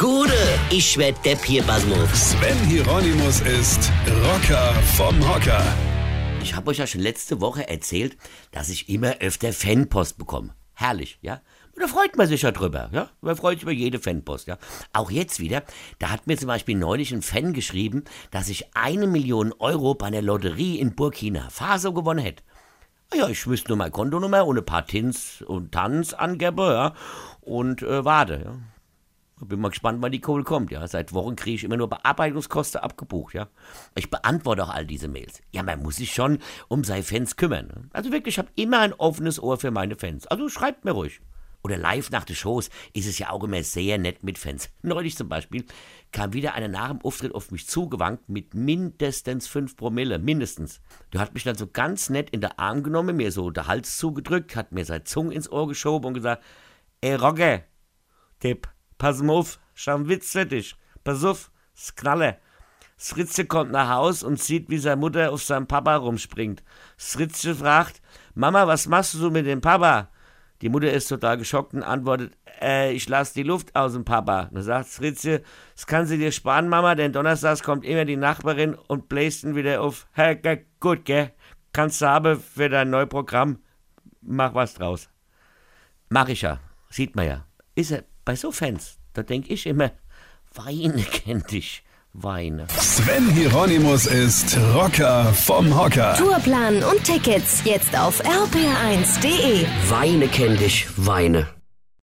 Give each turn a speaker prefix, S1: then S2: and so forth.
S1: Gude, ich werd Depp hier, Basmus.
S2: Sven Hieronymus ist Rocker vom Hocker.
S1: Ich habe euch ja schon letzte Woche erzählt, dass ich immer öfter Fanpost bekomme. Herrlich, ja? Und da freut man sich ja drüber, ja? Man freut sich über jede Fanpost, ja? Auch jetzt wieder, da hat mir zum Beispiel neulich ein Fan geschrieben, dass ich eine Million Euro bei einer Lotterie in Burkina Faso gewonnen hätte. Ah Ja, ich wüsste nur meine Kontonummer und ein paar Tins und Tanz angebe, ja? Und äh, warte, ja? Bin mal gespannt, wann die Kohle kommt, ja. Seit Wochen kriege ich immer nur Bearbeitungskosten abgebucht, ja. Ich beantworte auch all diese Mails. Ja, man muss sich schon um seine Fans kümmern. Ne? Also wirklich, ich habe immer ein offenes Ohr für meine Fans. Also schreibt mir ruhig. Oder live nach den Shows ist es ja auch immer sehr nett mit Fans. Neulich zum Beispiel kam wieder einer nach dem Auftritt auf mich zugewankt mit mindestens 5 Promille, mindestens. Der hat mich dann so ganz nett in den Arm genommen, mir so der Hals zugedrückt, hat mir seine Zunge ins Ohr geschoben und gesagt, ey Rogge, Tipp, pass mal auf, für dich. Pass auf, es knalle. Sritze kommt nach Haus und sieht, wie seine Mutter auf seinem Papa rumspringt. Sritze fragt, Mama, was machst du so mit dem Papa? Die Mutter ist total geschockt und antwortet, äh, ich lass die Luft aus dem Papa. Dann sagt Fritze, das kann sie dir sparen, Mama, denn donnerstags kommt immer die Nachbarin und bläst ihn wieder auf. Hey, ge- gut, gell? Kannst du haben für dein neues Programm. Mach was draus. Mach ich ja. Sieht man ja. Ist er bei so Fans, da denk ich immer, Weine kennt dich. Weine.
S2: Sven Hieronymus ist Rocker vom Hocker.
S3: Tourplan und Tickets jetzt auf rpr1.de.
S1: Weine kennt dich. Weine.